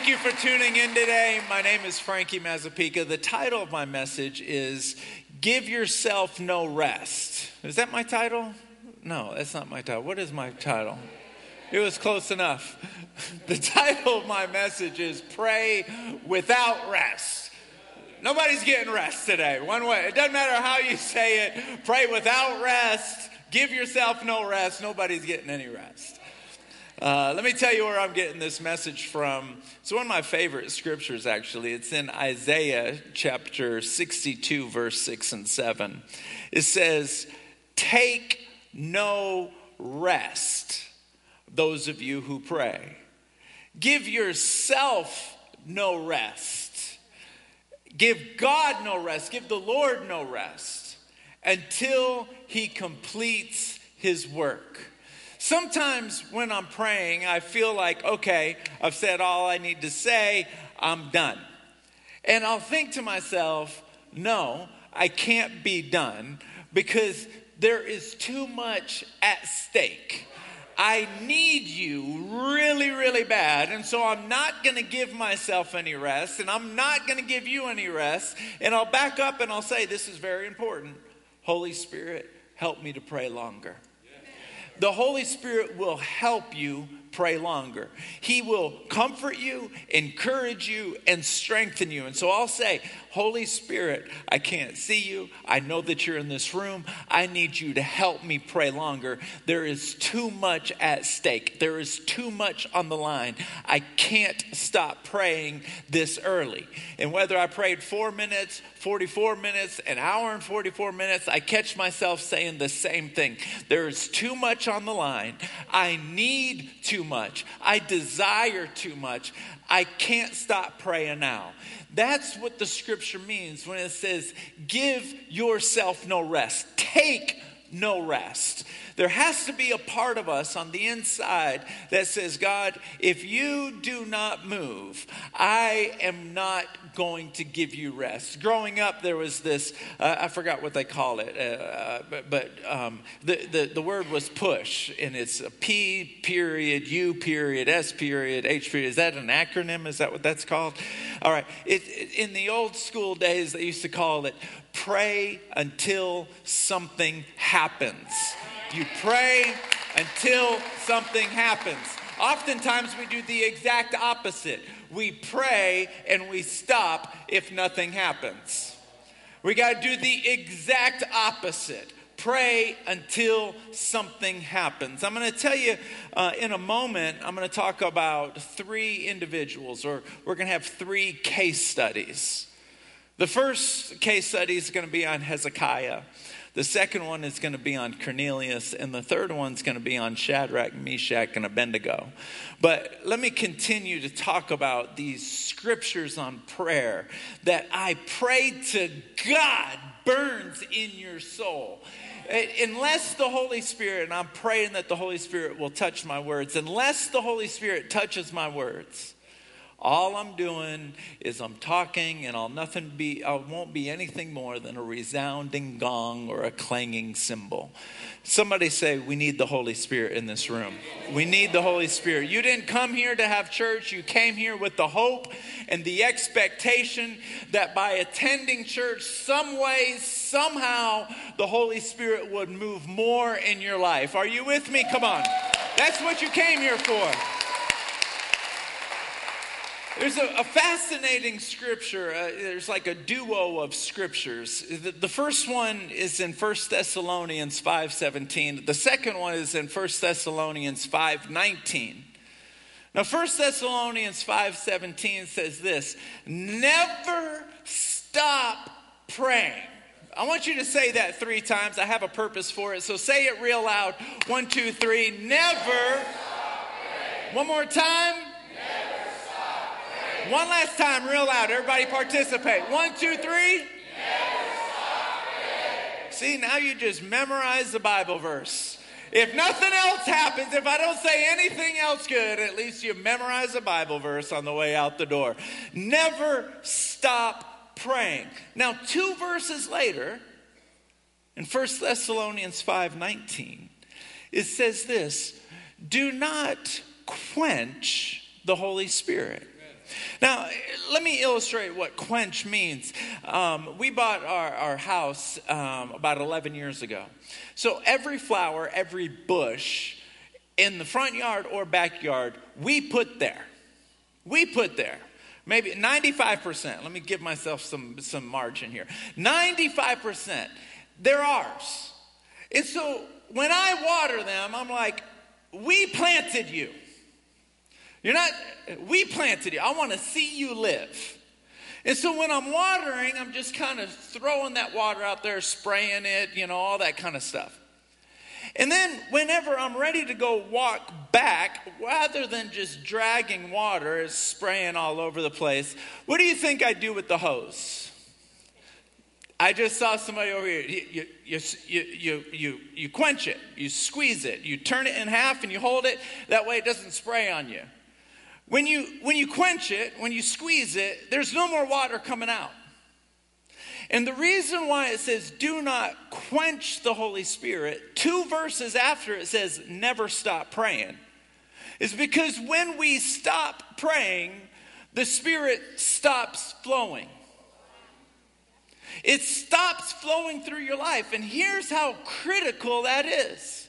Thank you for tuning in today. My name is Frankie Mazzapica. The title of my message is Give Yourself No Rest. Is that my title? No, that's not my title. What is my title? It was close enough. The title of my message is Pray Without Rest. Nobody's getting rest today, one way. It doesn't matter how you say it. Pray without rest. Give yourself no rest. Nobody's getting any rest. Uh, let me tell you where I'm getting this message from. It's one of my favorite scriptures, actually. It's in Isaiah chapter 62, verse 6 and 7. It says, Take no rest, those of you who pray. Give yourself no rest. Give God no rest. Give the Lord no rest until he completes his work. Sometimes when I'm praying, I feel like, okay, I've said all I need to say, I'm done. And I'll think to myself, no, I can't be done because there is too much at stake. I need you really, really bad. And so I'm not going to give myself any rest, and I'm not going to give you any rest. And I'll back up and I'll say, This is very important. Holy Spirit, help me to pray longer the Holy Spirit will help you pray longer. He will comfort you, encourage you, and strengthen you. And so I'll say, Holy Spirit, I can't see you. I know that you're in this room. I need you to help me pray longer. There is too much at stake, there is too much on the line. I can't stop praying this early. And whether I prayed four minutes, 44 minutes, an hour and 44 minutes, I catch myself saying the same thing. There is too much on the line. I need too much. I desire too much. I can't stop praying now. That's what the scripture means when it says, give yourself no rest, take no rest. There has to be a part of us on the inside that says, God, if you do not move, I am not going to give you rest. Growing up, there was this, uh, I forgot what they call it, uh, but, but um, the, the, the word was push, and it's a P period, U period, S period, H period. Is that an acronym? Is that what that's called? All right. It, it, in the old school days, they used to call it pray until something happens. You pray until something happens. Oftentimes, we do the exact opposite. We pray and we stop if nothing happens. We got to do the exact opposite. Pray until something happens. I'm going to tell you uh, in a moment, I'm going to talk about three individuals, or we're going to have three case studies. The first case study is going to be on Hezekiah. The second one is going to be on Cornelius, and the third one's going to be on Shadrach, Meshach, and Abednego. But let me continue to talk about these scriptures on prayer that I pray to God burns in your soul uh, unless the Holy Spirit, and I'm praying that the Holy Spirit will touch my words, unless the Holy Spirit touches my words, all I'm doing is I'm talking, and I'll nothing be. I won't be anything more than a resounding gong or a clanging cymbal. Somebody say, We need the Holy Spirit in this room. We need the Holy Spirit. You didn't come here to have church, you came here with the hope and the expectation that by attending church, some way, somehow, the Holy Spirit would move more in your life. Are you with me? Come on. That's what you came here for. There's a, a, fascinating scripture. Uh, there's like a duo of scriptures. The, the, first one is in 1 Thessalonians 5.17. The second one is in 1 Thessalonians 5.19. Now 1 Thessalonians 5.17 says this, Never stop praying. I want you to say that three times. I have a purpose for it. So say it real loud. One, two, three. Never. One more time. One last time, real loud. Everybody participate. One, two, three. See, now you just memorize the Bible verse. If nothing else happens, if I don't say anything else good, at least you memorize a Bible verse on the way out the door. Never stop praying. Now, two verses later, in 1 Thessalonians 5:19, it says this: "Do not quench the Holy Spirit." Now, let me illustrate what quench means. Um, we bought our, our house um, about 11 years ago. So every flower, every bush in the front yard or backyard, we put there. We put there. Maybe 95%. Let me give myself some, some margin here. 95%, they're ours. And so when I water them, I'm like, we planted you. You're not, we planted you. I want to see you live. And so when I'm watering, I'm just kind of throwing that water out there, spraying it, you know, all that kind of stuff. And then whenever I'm ready to go walk back, rather than just dragging water, spraying all over the place, what do you think I do with the hose? I just saw somebody over here. You, you, you, you, you, you quench it, you squeeze it, you turn it in half and you hold it. That way it doesn't spray on you. When you, when you quench it, when you squeeze it, there's no more water coming out. And the reason why it says, do not quench the Holy Spirit, two verses after it says, never stop praying, is because when we stop praying, the Spirit stops flowing. It stops flowing through your life. And here's how critical that is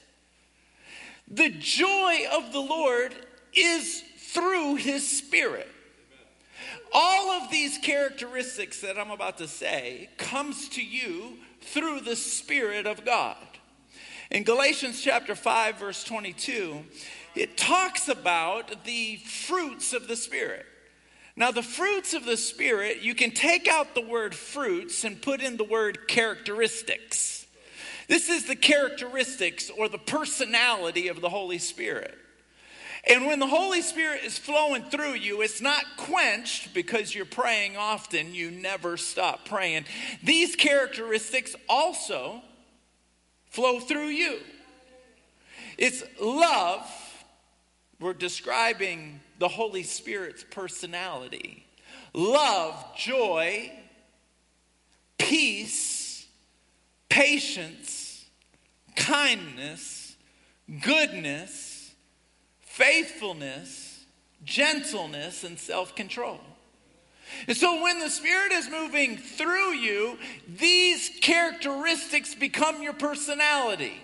the joy of the Lord is through his spirit. All of these characteristics that I'm about to say comes to you through the spirit of God. In Galatians chapter 5 verse 22, it talks about the fruits of the spirit. Now, the fruits of the Spirit, you can take out the word fruits and put in the word characteristics. This is the characteristics or the personality of the Holy Spirit. And when the Holy Spirit is flowing through you, it's not quenched because you're praying often. You never stop praying. These characteristics also flow through you. It's love. We're describing the Holy Spirit's personality love, joy, peace, patience, kindness, goodness faithfulness, gentleness, and self control. And so when the Spirit is moving through you, these characteristics become your personality.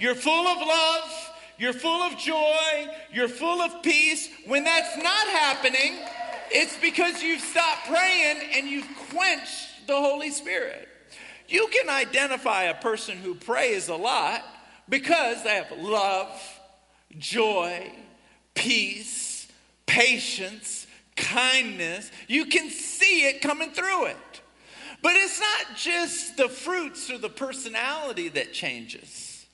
You're full of love, you're full of joy, you're full of peace. When that's not happening, it's because you've stopped praying and you've quenched the Holy Spirit. You can identify a person who prays a lot because they have love, joy, peace, patience, kindness. You can see it coming through it. But it's not just the fruits or the personality that changes.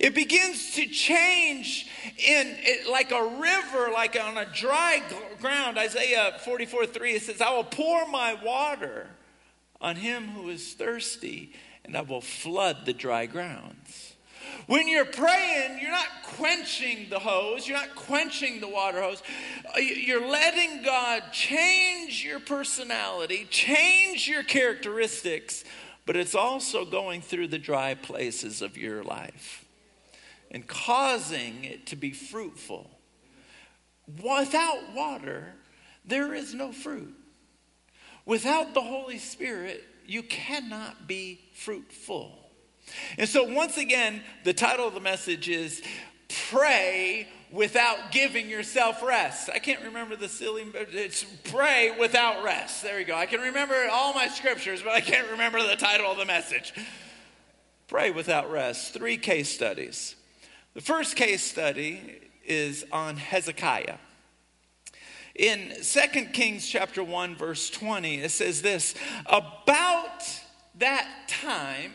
It begins to change in it, like a river, like on a dry ground. Isaiah 44 3, it says, I will pour my water on him who is thirsty, and I will flood the dry grounds. When you're praying, you're not quenching the hose, you're not quenching the water hose. Uh, you're letting God change your personality, change your characteristics, but it's also going through the dry places of your life and causing it to be fruitful. Without water, there is no fruit. Without the Holy Spirit, you cannot be fruitful. And so, once again, the title of the message is Pray Without Giving Yourself Rest. I can't remember the silly, it's Pray Without Rest. There you go. I can remember all my scriptures, but I can't remember the title of the message. Pray Without Rest. Three case studies. The first case study is on Hezekiah. In 2 Kings chapter 1 verse 20 it says this about that time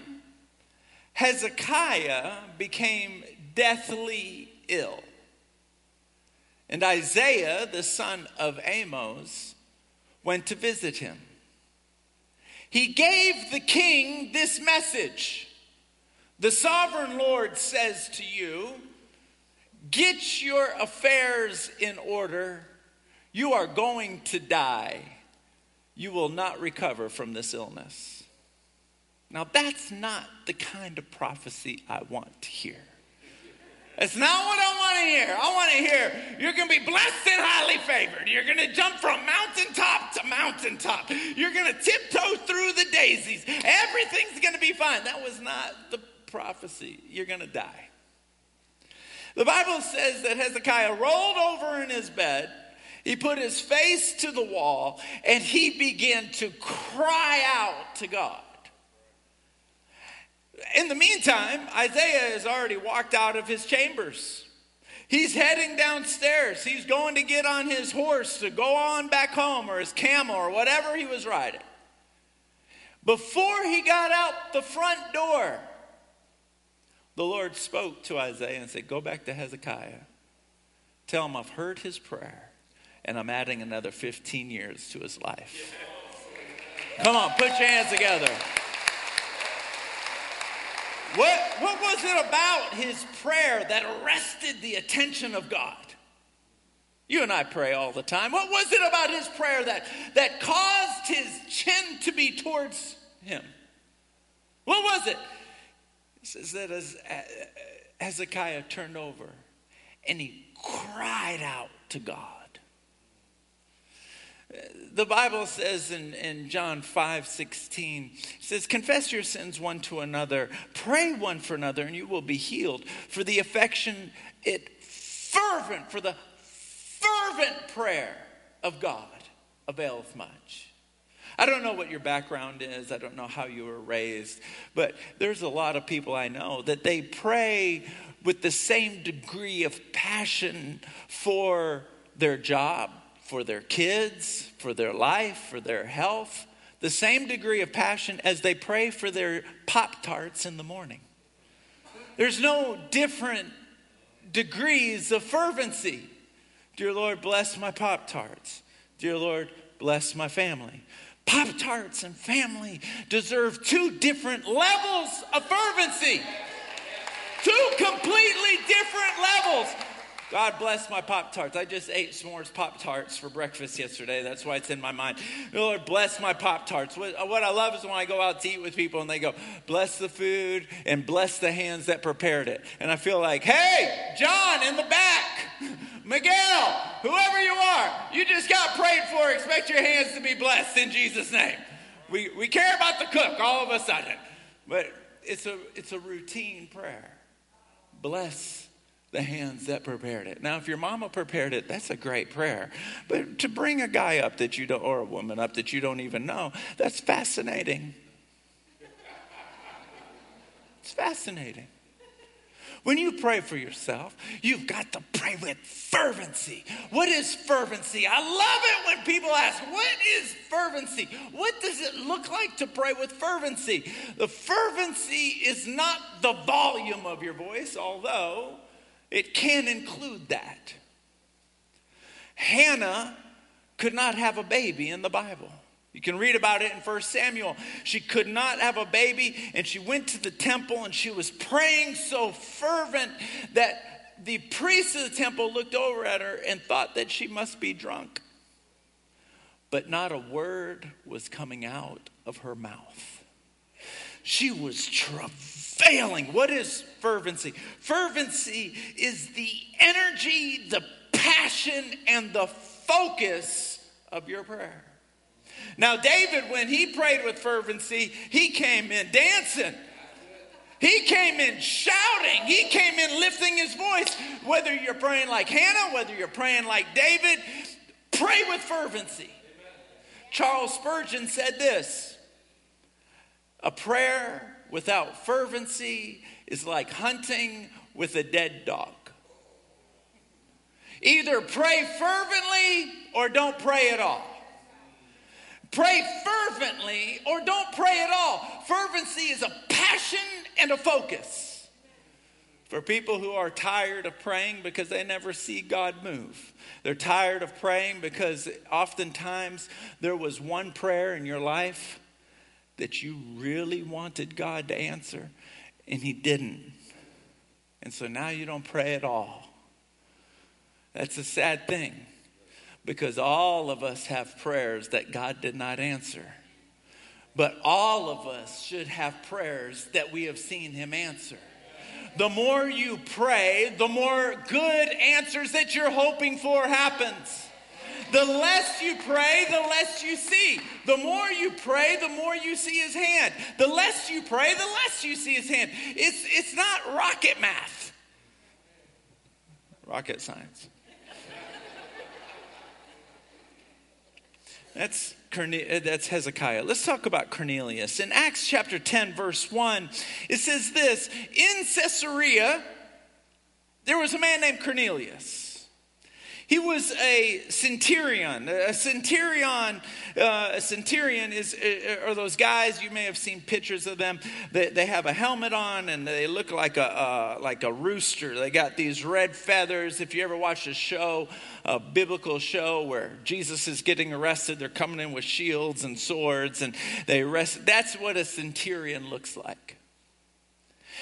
Hezekiah became deathly ill. And Isaiah, the son of Amos, went to visit him. He gave the king this message The sovereign Lord says to you, Get your affairs in order. You are going to die. You will not recover from this illness. Now, that's not the kind of prophecy I want to hear. That's not what I want to hear. I want to hear you're going to be blessed and highly favored. You're going to jump from mountaintop to mountaintop. You're going to tiptoe through the daisies. Everything's going to be fine. That was not the prophecy. You're going to die. The Bible says that Hezekiah rolled over in his bed. He put his face to the wall and he began to cry out to God. In the meantime, Isaiah has already walked out of his chambers. He's heading downstairs. He's going to get on his horse to go on back home or his camel or whatever he was riding. Before he got out the front door, the Lord spoke to Isaiah and said, Go back to Hezekiah. Tell him I've heard his prayer and I'm adding another 15 years to his life. Come on, put your hands together. What, what was it about his prayer that arrested the attention of God? You and I pray all the time. What was it about his prayer that, that caused his chin to be towards him? What was it? It says that as uh, uh, Hezekiah turned over and he cried out to God the Bible says in, in John 5 16, says, Confess your sins one to another, pray one for another, and you will be healed. For the affection, it fervent, for the fervent prayer of God availeth much. I don't know what your background is. I don't know how you were raised, but there's a lot of people I know that they pray with the same degree of passion for their job, for their kids, for their life, for their health, the same degree of passion as they pray for their Pop Tarts in the morning. There's no different degrees of fervency. Dear Lord, bless my Pop Tarts. Dear Lord, bless my family. Pop Tarts and family deserve two different levels of fervency. Two completely different levels. God bless my Pop Tarts. I just ate s'mores Pop Tarts for breakfast yesterday. That's why it's in my mind. Lord, bless my Pop Tarts. What, uh, what I love is when I go out to eat with people and they go, bless the food and bless the hands that prepared it. And I feel like, hey, John in the back, Miguel, whoever you are, you just got prayed for. Expect your hands to be blessed in Jesus' name. We, we care about the cook all of a sudden. But it's a, it's a routine prayer. Bless the hands that prepared it. Now, if your mama prepared it, that's a great prayer. But to bring a guy up that you don't, or a woman up that you don't even know, that's fascinating. It's fascinating. When you pray for yourself, you've got to pray with fervency. What is fervency? I love it when people ask, What is fervency? What does it look like to pray with fervency? The fervency is not the volume of your voice, although it can include that. Hannah could not have a baby in the Bible. You can read about it in 1 Samuel. She could not have a baby, and she went to the temple and she was praying so fervent that the priest of the temple looked over at her and thought that she must be drunk. But not a word was coming out of her mouth. She was travailing. What is fervency? Fervency is the energy, the passion, and the focus of your prayer. Now, David, when he prayed with fervency, he came in dancing. He came in shouting. He came in lifting his voice. Whether you're praying like Hannah, whether you're praying like David, pray with fervency. Charles Spurgeon said this A prayer without fervency is like hunting with a dead dog. Either pray fervently or don't pray at all. Pray fervently or don't pray at all. Fervency is a passion and a focus. For people who are tired of praying because they never see God move, they're tired of praying because oftentimes there was one prayer in your life that you really wanted God to answer and He didn't. And so now you don't pray at all. That's a sad thing because all of us have prayers that God did not answer. But all of us should have prayers that we have seen Him answer. The more you pray, the more good answers that you're hoping for happens. The less you pray, the less you see. The more you pray, the more you see his hand. The less you pray, the less you see his hand. It's, it's not rocket math, rocket science. That's, uh, that's Hezekiah. Let's talk about Cornelius. In Acts chapter 10, verse 1, it says this In Caesarea, there was a man named Cornelius. He was a centurion. A centurion, uh, a centurion is uh, are those guys you may have seen pictures of them. They, they have a helmet on and they look like a uh, like a rooster. They got these red feathers. If you ever watched a show, a biblical show where Jesus is getting arrested, they're coming in with shields and swords and they arrest. That's what a centurion looks like.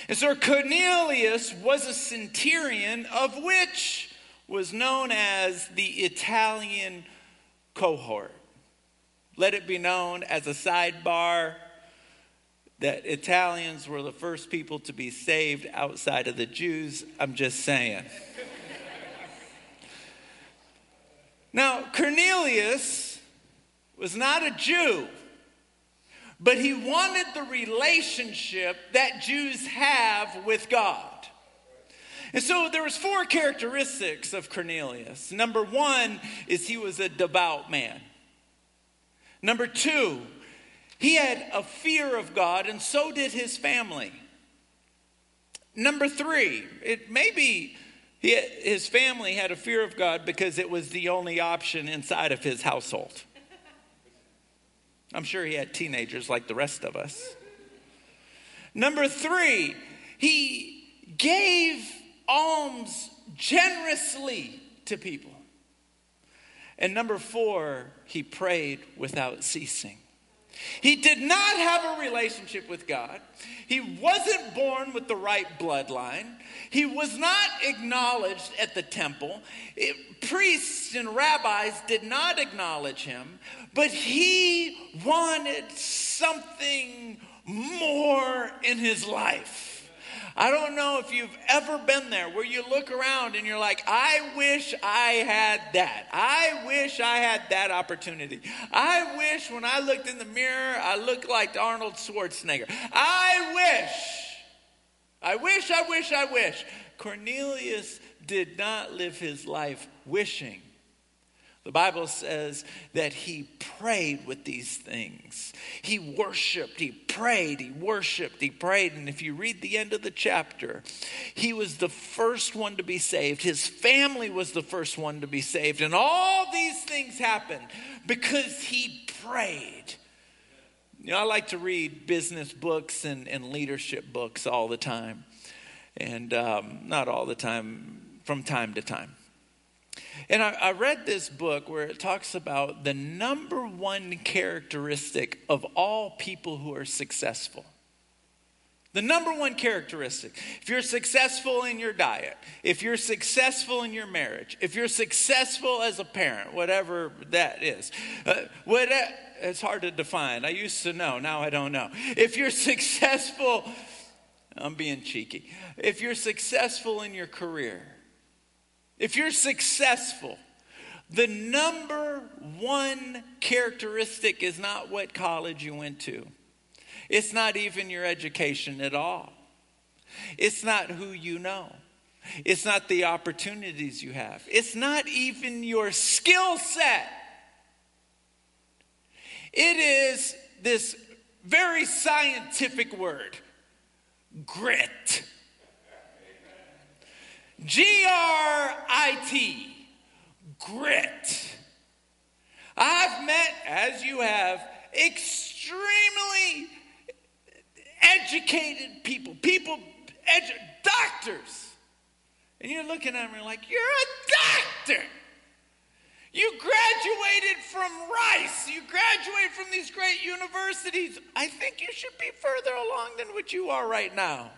And so Cornelius was a centurion of which was known as the Italian cohort. Let it be known as a sidebar that Italians were the first people to be saved outside of the Jews. I'm just saying. now, Cornelius was not a Jew, but he wanted the relationship that Jews have with God. And so there was four characteristics of Cornelius. Number 1 is he was a devout man. Number 2, he had a fear of God and so did his family. Number 3, it maybe he, his family had a fear of God because it was the only option inside of his household. I'm sure he had teenagers like the rest of us. Number 3, he gave alms generously to people. And number four, he prayed without ceasing. He did not have a relationship with God. He wasn't born with the right bloodline. He was not acknowledged at the temple. It, priests and rabbis did not acknowledge him, but he wanted something more in his life. I don't know if you've ever been there where you look around and you're like, I wish I had that. I wish I had that opportunity. I wish when I looked in the mirror, I looked like Arnold Schwarzenegger. I wish. I wish, I wish, I wish. Cornelius did not live his life wishing. The Bible says that he prayed with these things. He worshiped, he prayed, he worshiped, he prayed. And if you read the end of the chapter, he was the first one to be saved. His family was the first one to be saved. And all these things happened because he prayed. You know, I like to read business books and, and leadership books all the time. And um, not all the time, from time to time. And I, I, read this book where it talks about the number one characteristic of all people who are successful. The number one characteristic. If you're successful in your diet, if you're successful in your marriage, if you're successful as a parent, whatever that is, uh, what, it's hard to define. I used to know, now I don't know. If you're successful, I'm being cheeky. If you're successful in your career, if you're successful, the number one characteristic is not what college you went to. It's not even your education at all. It's not who you know. It's not the opportunities you have. It's not even your skill set. It is this very scientific word grit. G R I T, grit. I've met, as you have, extremely educated people, people, edu- doctors. And you're looking at them and like, you're a doctor. You graduated from Rice. You graduated from these great universities. I think you should be further along than what you are right now.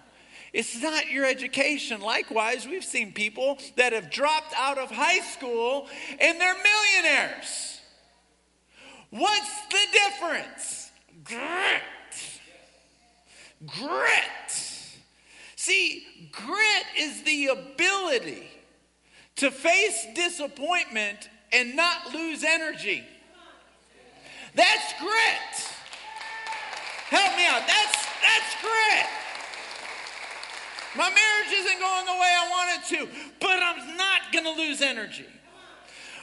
It's not your education. Likewise, we've seen people that have dropped out of high school and they're millionaires. What's the difference? Grit. Grit. See, grit is the ability to face disappointment and not lose energy. That's grit. Help me out. That's that's grit. My marriage isn't going the way I want it to, but I'm not going to lose energy.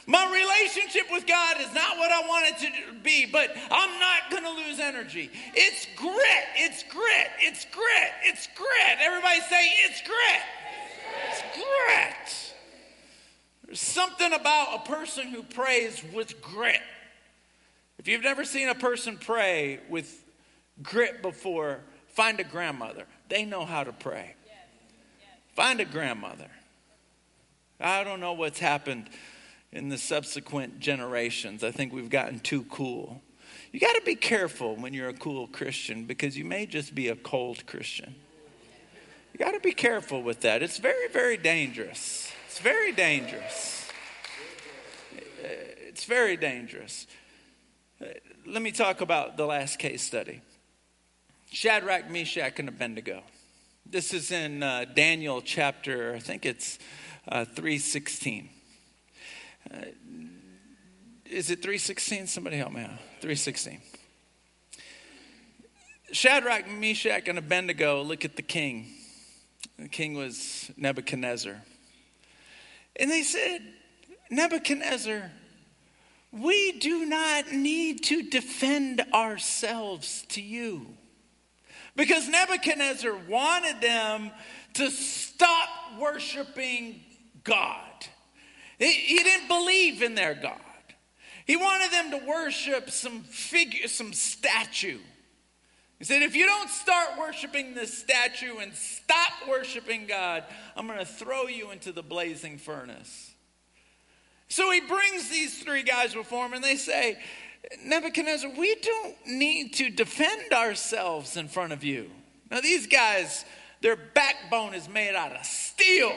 My relationship with God is not what I want it to be, but I'm not going to lose energy. It's grit. It's grit. It's grit. It's grit. Everybody say, it's grit. It's grit. It's grit. There's something about a person who prays with grit. If you've never seen a person pray with grit before, find a grandmother. They know how to pray. Find a grandmother. I don't know what's happened in the subsequent generations. I think we've gotten too cool. You got to be careful when you're a cool Christian because you may just be a cold Christian. You got to be careful with that. It's very, very dangerous. It's very dangerous. It's very dangerous. Let me talk about the last case study Shadrach, Meshach, and Abednego. This is in uh, Daniel chapter, I think it's uh, 316. Uh, is it 316? Somebody help me out. 316. Shadrach, Meshach, and Abednego look at the king. The king was Nebuchadnezzar. And they said, Nebuchadnezzar, we do not need to defend ourselves to you. Because Nebuchadnezzar wanted them to stop worshiping God. He, didn't believe in their God. He wanted them to worship some figure, some statue. He said, if you don't start worshiping this statue and stop worshiping God, I'm going to throw you into the blazing furnace. So he brings these three guys before him and they say, Nebuchadnezzar, we don't need to defend ourselves in front of you. Now, these guys, their backbone is made out of steel.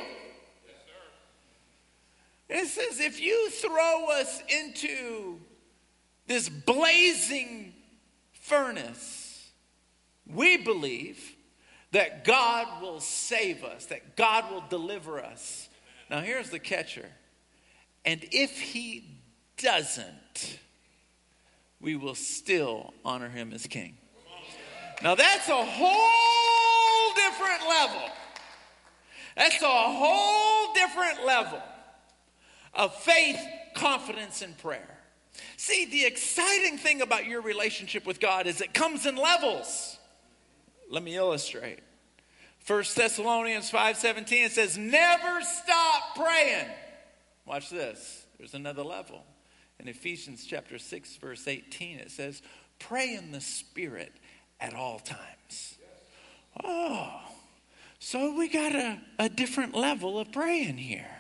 It says, if you throw us into this blazing furnace, we believe that God will save us, that God will deliver us. Now, here's the catcher. And if he doesn't, we will still honor him as king. Now, that's a whole different level. That's a whole different level of faith, confidence, and prayer. See, the exciting thing about your relationship with God is it comes in levels. Let me illustrate. 1 Thessalonians 5:17 it says never stop praying. Watch this. There's another level. In Ephesians chapter 6 verse 18 it says pray in the spirit at all times. Oh. So we got a, a different level of praying here.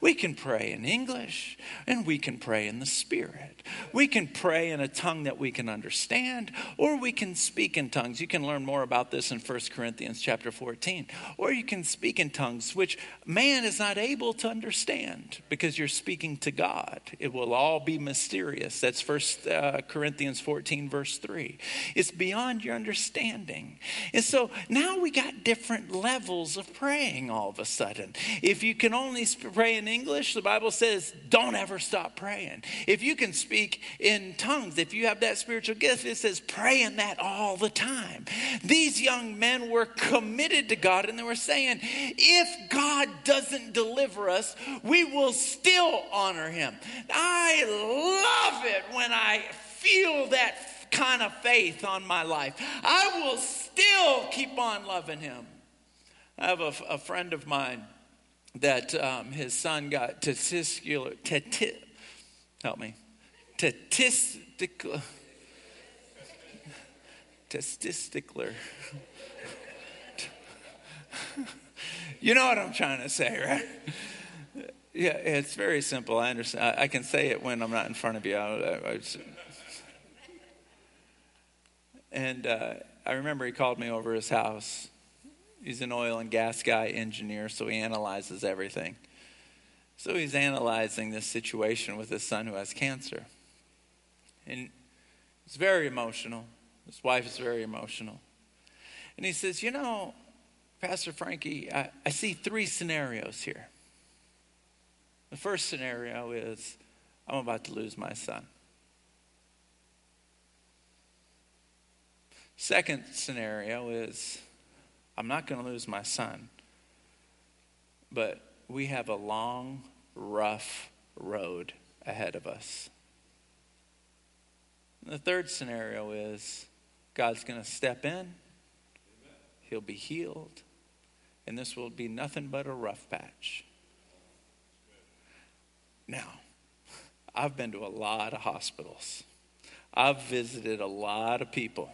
We can pray in English and we can pray in the Spirit. We can pray in a tongue that we can understand or we can speak in tongues. You can learn more about this in 1 Corinthians chapter 14. Or you can speak in tongues which man is not able to understand because you're speaking to God. It will all be mysterious. That's 1 uh, Corinthians 14 verse 3. It's beyond your understanding. And so now we got different levels of praying all of a sudden. If you can only pray in English, the Bible says don't ever stop praying. If you can speak in tongues, if you have that spiritual gift, it says pray in that all the time. These young men were committed to God and they were saying, if God doesn't deliver us, we will still honor him. I love it when I feel that kind of faith on my life. I will still keep on loving him. I have a, a friend of mine that um, his son got testicular, teti, help me, testicular, testicular. you know what I'm trying to say, right? Yeah, it's very simple. I understand. I, I can say it when I'm not in front of you. I, I, just, and uh, I remember he called me over his house He's an oil and gas guy, engineer, so he analyzes everything. So he's analyzing this situation with his son who has cancer. And he's very emotional. His wife is very emotional. And he says, You know, Pastor Frankie, I, I see three scenarios here. The first scenario is I'm about to lose my son. Second scenario is I'm not going to lose my son, but we have a long, rough road ahead of us. The third scenario is God's going to step in, he'll be healed, and this will be nothing but a rough patch. Now, I've been to a lot of hospitals. I've visited a lot of people.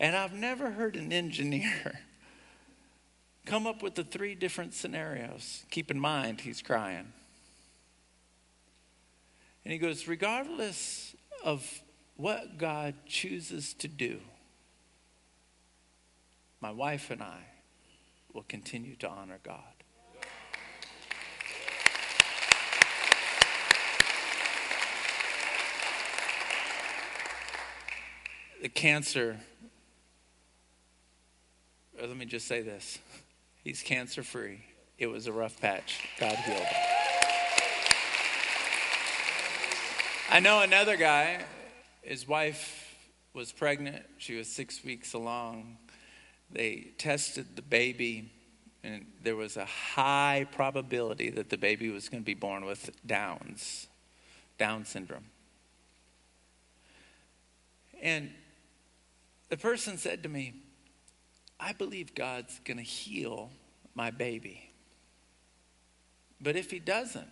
And I've never heard an engineer come up with the three different scenarios. Keep in mind, he's crying. And he goes, regardless of what God chooses to do, my wife and I will continue to honor God. The cancer, let me just say this he's cancer free. It was a rough patch. God healed him. I know another guy, his wife was pregnant. She was six weeks along. They tested the baby, and there was a high probability that the baby was going to be born with Downs, Down syndrome. And the person said to me, I believe God's going to heal my baby. But if he doesn't,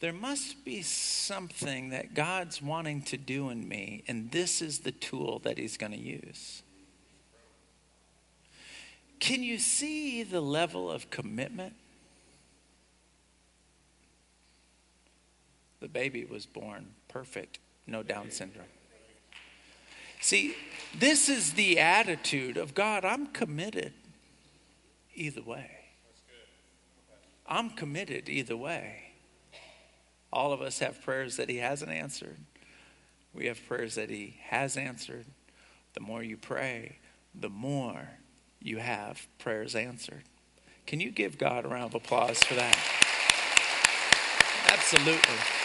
there must be something that God's wanting to do in me, and this is the tool that he's going to use. Can you see the level of commitment? The baby was born perfect, no Down syndrome. See, this is the attitude of God. I'm committed either way. I'm committed either way. All of us have prayers that He hasn't answered. We have prayers that He has answered. The more you pray, the more you have prayers answered. Can you give God a round of applause for that? Absolutely.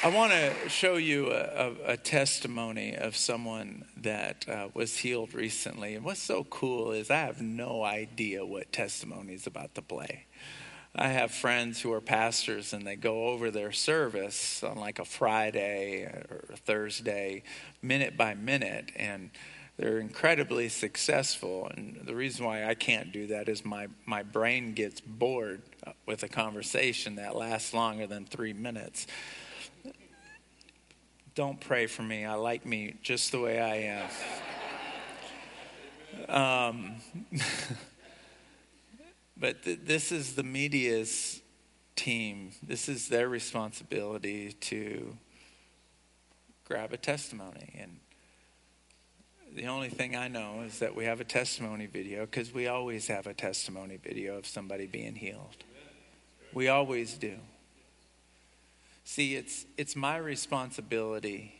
I want to show you a, a, a, testimony of someone that uh, was healed recently. And what's so cool is I have no idea what testimony is about to play. I have friends who are pastors and they go over their service on like a Friday or a Thursday, minute by minute, and they're incredibly successful. And the reason why I can't do that is my, my brain gets bored with a conversation that lasts longer than three minutes don't pray for me. I like me just the way I am. Um, but th- this is the media's team. This is their responsibility to grab a testimony. And the only thing I know is that we have a testimony video because we always have a testimony video of somebody being healed. We always do. See, it's, it's my responsibility.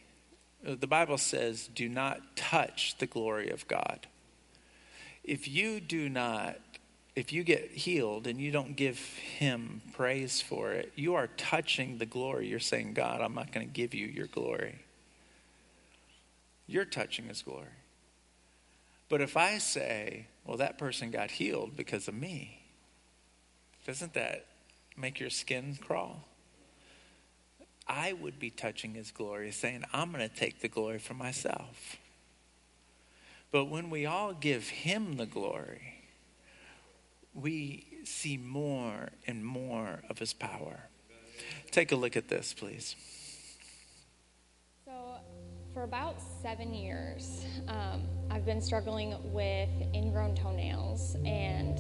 The Bible says, do not touch the glory of God. If you do not, if you get healed and you don't give Him praise for it, you are touching the glory. You're saying, God, I'm not going to give you your glory. You're touching His glory. But if I say, well, that person got healed because of me, doesn't that make your skin crawl? I would be touching his glory, saying, I'm going to take the glory for myself. But when we all give him the glory, we see more and more of his power. Take a look at this, please. So, for about seven years, um, I've been struggling with ingrown toenails, and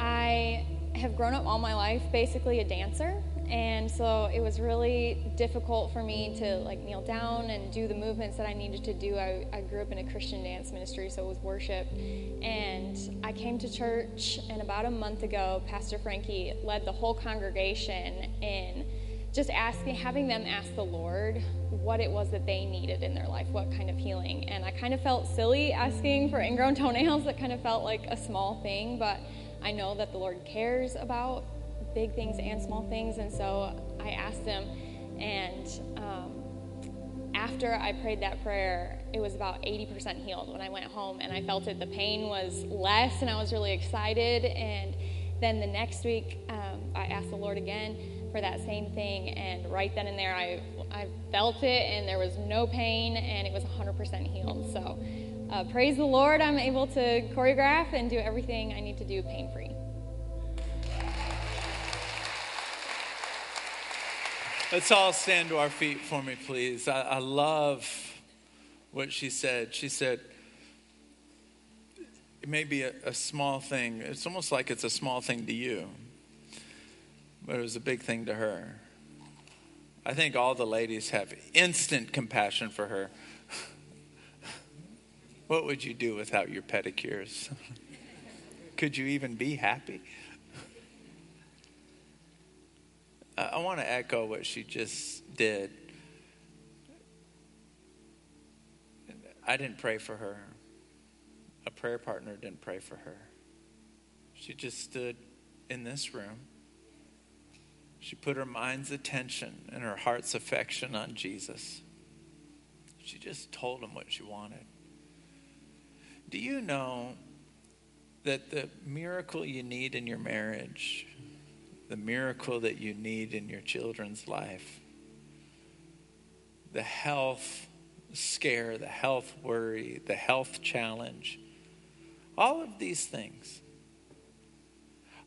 I have grown up all my life basically a dancer and so it was really difficult for me to like kneel down and do the movements that i needed to do I, I, grew up in a christian dance ministry so it was worship and i came to church and about a month ago pastor frankie led the whole congregation in just asking, having them ask the Lord what it was that they needed in their life, what kind of healing. And I kind of felt silly asking for ingrown toenails. That kind of felt like a small thing, but I know that the Lord cares about big things and small things. And so I asked Him, and um, after I prayed that prayer, it was about 80% healed when I went home, and I felt it. The pain was less, and I was really excited. And then the next week, um, I asked the Lord again for that same thing, and right then and there, I I felt it, and there was no pain, and it was 100% healed. So, uh, praise the Lord, I'm able to choreograph and do everything I need to do pain free. Let's all stand to our feet for me, please. I, I love what she said. She said, it may be a, a, small thing. It's almost like it's a small thing to you, but it was a big thing to her. I think all the ladies have instant compassion for her. what would you do without your pedicures? Could you even be happy? I want to echo what she just did. I didn't pray for her. A prayer partner didn't pray for her. She just stood in this room. She put her mind's attention and her heart's affection on Jesus. She just told him what she wanted. Do you know that the miracle you need in your marriage the miracle that you need in your children's life, the health scare, the health worry, the health challenge, all of these things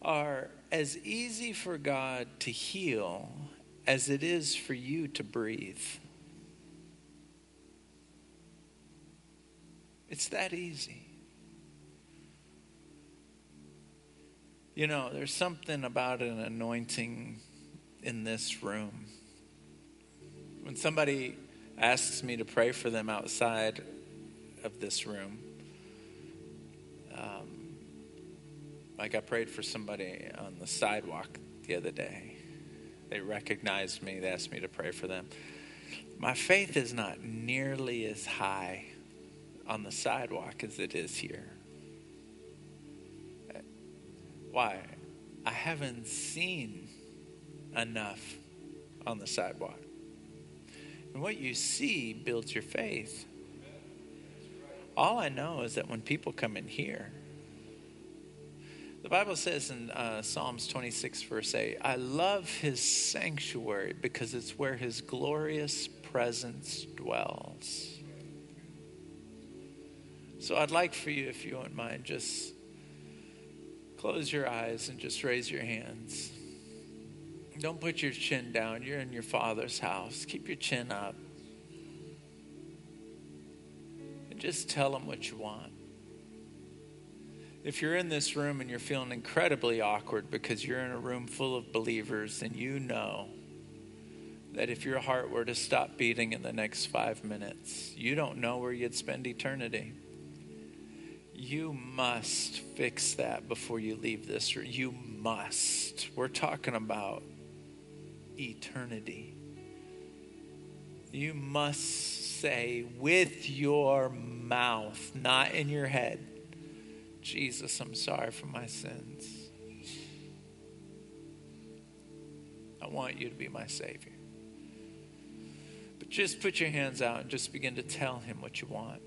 are as easy for God to heal as it is for you to breathe. It's that easy. You know, there's something about an anointing in this room. When somebody asks me to pray for them outside of this room, um, like I prayed for somebody on the sidewalk the other day, they recognized me, they asked me to pray for them. My faith is not nearly as high on the sidewalk as it is here. Why? I haven't seen enough on the sidewalk. And what you see builds your faith. All I know is that when people come in here, the Bible says in uh, Psalms 26, verse 8, I love his sanctuary because it's where his glorious presence dwells. So I'd like for you, if you wouldn't mind, just Close your eyes and just raise your hands. Don't put your chin down. You're in your Father's house. Keep your chin up. And just tell Him what you want. If you're in this room and you're feeling incredibly awkward because you're in a room full of believers and you know that if your heart were to stop beating in the next five minutes, you don't know where you'd spend eternity. You must fix that before you leave this. Room. You must. We're talking about eternity. You must say with your mouth, not in your head, Jesus, I'm sorry for my sins. I want you to be my Savior. But just put your hands out and just begin to tell Him what you want.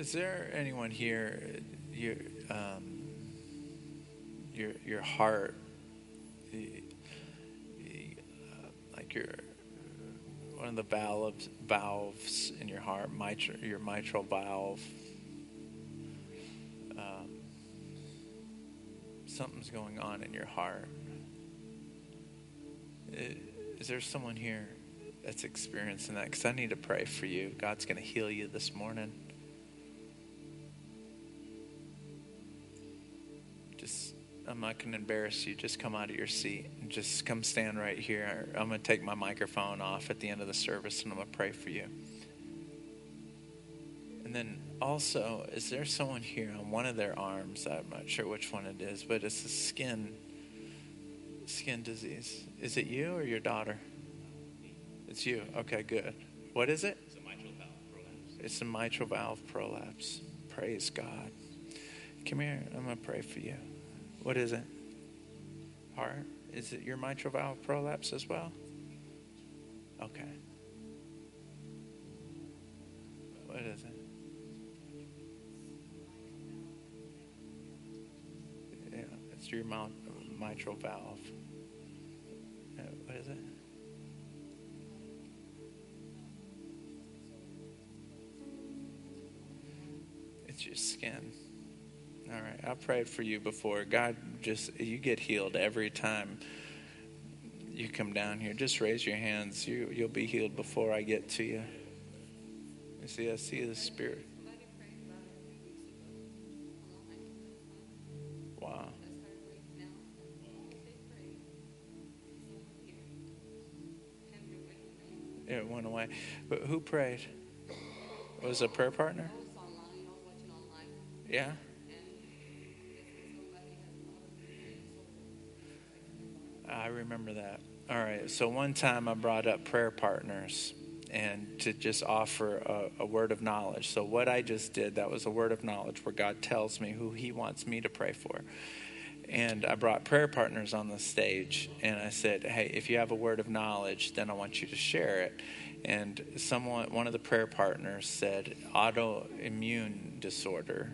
Is there anyone here, your, um, your, your heart, like your, one of the valves, valves in your heart, mitral, your mitral valve, um, something's going on in your heart. Is there someone here that's experiencing that because I need to pray for you. God's going to heal you this morning. I'm not going to embarrass you. Just come out of your seat and just come stand right here. I'm going to take my microphone off at the end of the service and I'm going to pray for you. And then also, is there someone here on one of their arms? I'm not sure which one it is, but it's a skin skin disease. Is it you or your daughter? It's you. Okay, good. What is it? It's a mitral valve prolapse. It's a mitral valve prolapse. Praise God. Come here. I'm going to pray for you. What is it? Heart? Is it your mitral valve prolapse as well? Okay. What is it? Yeah, it's your mouth, mitral valve. Uh, What is it? It's your skin. All right. I prayed for you before. God, just, you get healed every time you come down here. Just raise your hands. You, you'll be healed before I get to you. You see, I see the Spirit. Wow. It went away. But who prayed? Was a prayer partner? Yeah. Remember that. All right. So one time I brought up prayer partners and to just offer a, a word of knowledge. So what I just did, that was a word of knowledge where God tells me who He wants me to pray for. And I brought prayer partners on the stage and I said, Hey, if you have a word of knowledge, then I want you to share it. And someone, one of the prayer partners said, autoimmune disorder.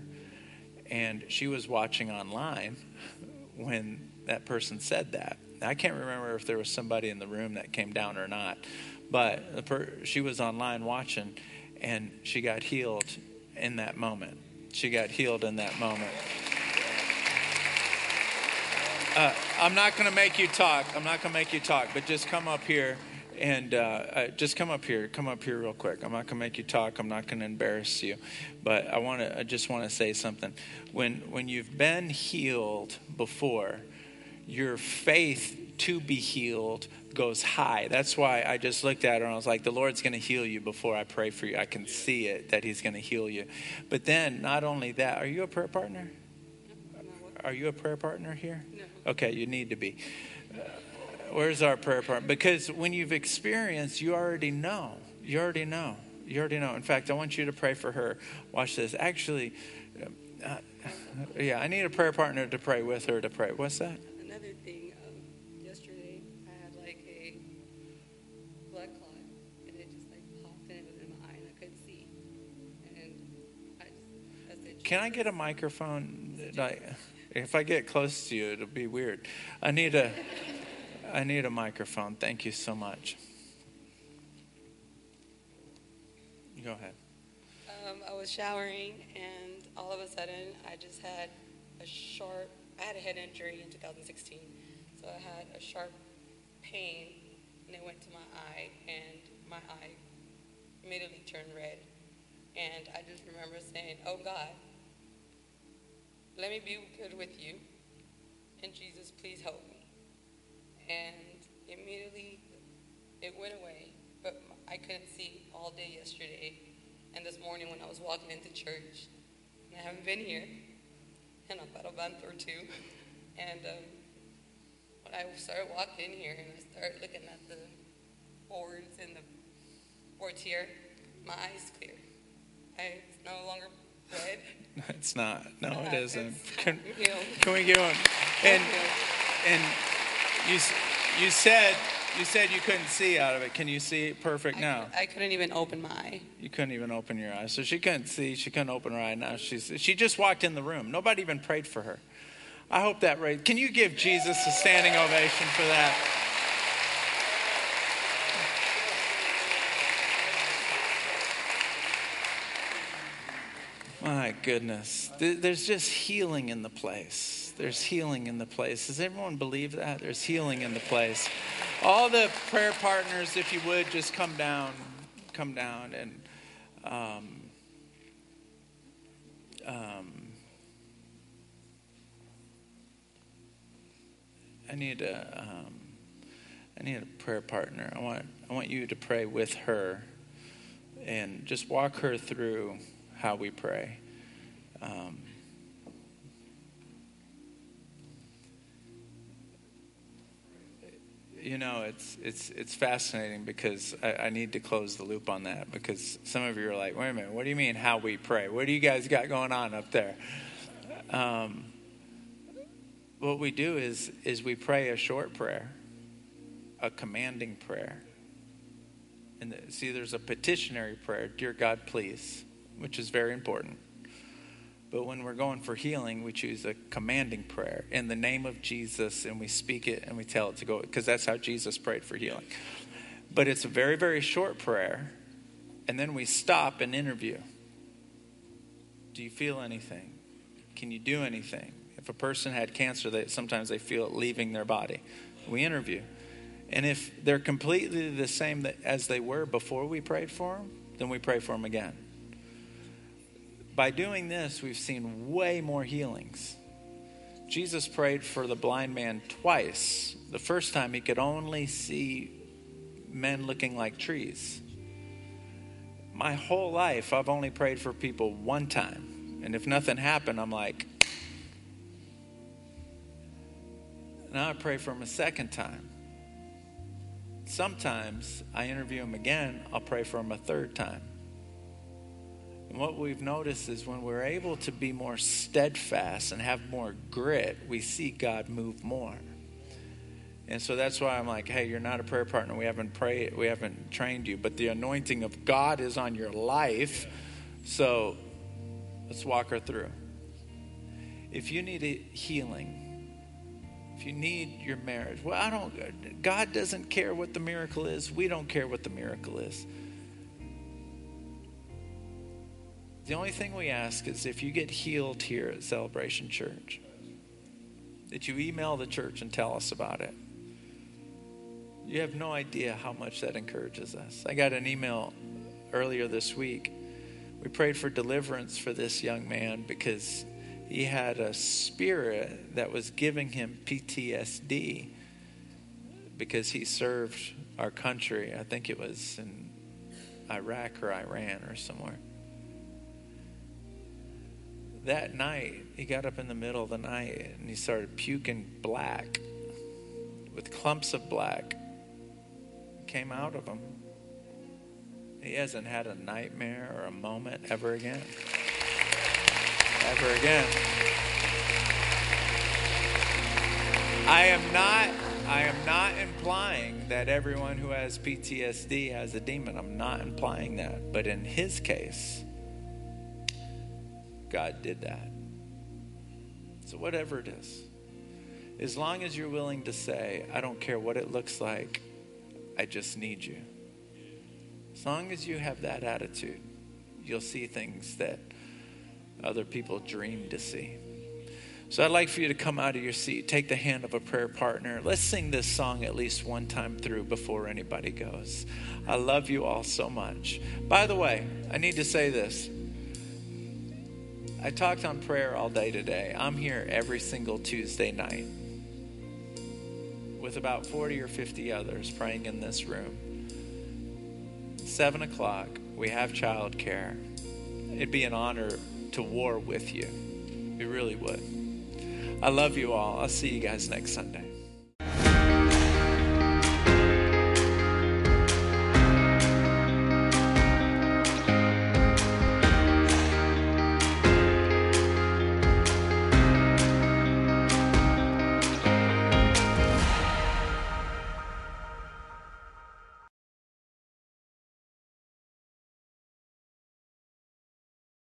And she was watching online when that person said that. I can't remember if there was somebody in the room that came down or not, but per- she was online watching and she got healed in that moment. She got healed in that moment. Uh, I'm not going to make you talk. I'm not going to make you talk, but just come up here and uh, uh, just come up here. Come up here real quick. I'm not going to make you talk. I'm not going to embarrass you, but I want to. I just want to say something. When when you've been healed before, your faith to be healed goes high. That's why I just looked at her and I was like, the Lord's going to heal you before I pray for you. I can see it that He's going to heal you. But then, not only that, are you a prayer partner? Are you a prayer partner here? No. Okay, you need to be. Uh, where's our prayer partner? Because when you've experienced, you already know. You already know. You already know. In fact, I want you to pray for her. Watch this. Actually, uh, yeah, I need a prayer partner to pray with her to pray. What's that? Can I get a microphone? If I get close to you, it'll be weird. I need a, I need a microphone. Thank you so much. Go ahead. Um, I was showering, and all of a sudden, I just had a sharp. I had a head injury in 2016, so I had a sharp pain, and it went to my eye, and my eye immediately turned red. And I just remember saying, "Oh God, let me be good with you, and Jesus, please help me." And immediately, it went away, but I couldn't see all day yesterday and this morning when I was walking into church. And I haven't been here in about a month or two. And um, when I started walking in here and I started looking at the boards and the boards here, my eyes clear. I, it's no longer It's not. No, it Uh, isn't. Can, can we give him? And and you you said you said you couldn't see out of it. Can you see it perfect I, now? I couldn't even open my eye. You couldn't even open your eyes. So she couldn't see. She couldn't open her eye. Now she's she just walked in the room. Nobody even prayed for her. I hope that right. Can you give Jesus a standing ovation for that? My goodness. There's just healing in the place. There's healing in the place. Does everyone believe that? There's healing in the place. All the prayer partners, if you would, just come down, come down, and um, um, I need a, um, I need a prayer partner. I want, I want you to pray with her, and just walk her through how we pray. Um, you know, it's it's it's fascinating because I, I, need to close the loop on that because some of you are like, wait a minute, what do you mean how we pray? What do you guys got going on up there? Um, what we do is is we pray a short prayer, a commanding prayer. And the, see, there's a petitionary prayer, dear God, please, which is very important. But when we're going for healing, we choose a commanding prayer in the name of Jesus and we speak it and we tell it to go because that's how Jesus prayed for healing. But it's a very, very short prayer. And then we stop and interview. Do you feel anything? Can you do anything? If a person had cancer, they, sometimes they feel it leaving their body. We interview. And if they're completely the same as they were before we prayed for them, then we pray for them again by doing this, we've seen way more healings. Jesus prayed for the blind man twice. The first time he could only see men looking like trees. My whole life, I've only prayed for people one time. And if nothing happened, I'm like, now I pray for him a second time. Sometimes I interview him again, I'll pray for him a third time. And what we've noticed is when we're able to be more steadfast and have more grit, we see God move more. And so that's why I'm like, hey, you're not a prayer partner. We haven't prayed, we haven't trained you, but the anointing of God is on your life. So let's walk her through. If you need a healing, if you need your marriage, well, I don't, God doesn't care what the miracle is. We don't care what the miracle is. The only thing we ask is if you get healed here at Celebration Church, that you email the church and tell us about it. You have no idea how much that encourages us. I got an email earlier this week. We prayed for deliverance for this young man because he had a spirit that was giving him PTSD because he served our country. I think it was in Iraq or Iran or somewhere that night, he got up in the middle of the night and he started puking black with clumps of black came out of him. He hasn't had a nightmare or a moment ever again. Ever again. I am not I am not implying that everyone who has PTSD has a demon. I'm not implying that. But in his case, God did that. So, whatever it is, as long as you're willing to say, I don't care what it looks like, I just need you. As long as you have that attitude, you'll see things that other people dream to see. So I'd like for you to come out of your seat, take the hand of a prayer partner. Let's sing this song at least one time through before anybody goes. I love you all so much. By the way, I need to say this. I talked on prayer all day today. I'm here every single Tuesday night with about 40 or 50 others praying in this room. Seven o'clock, we have childcare. It'd be an honor to war with you. It really would. I love you all. I'll see you guys next Sunday.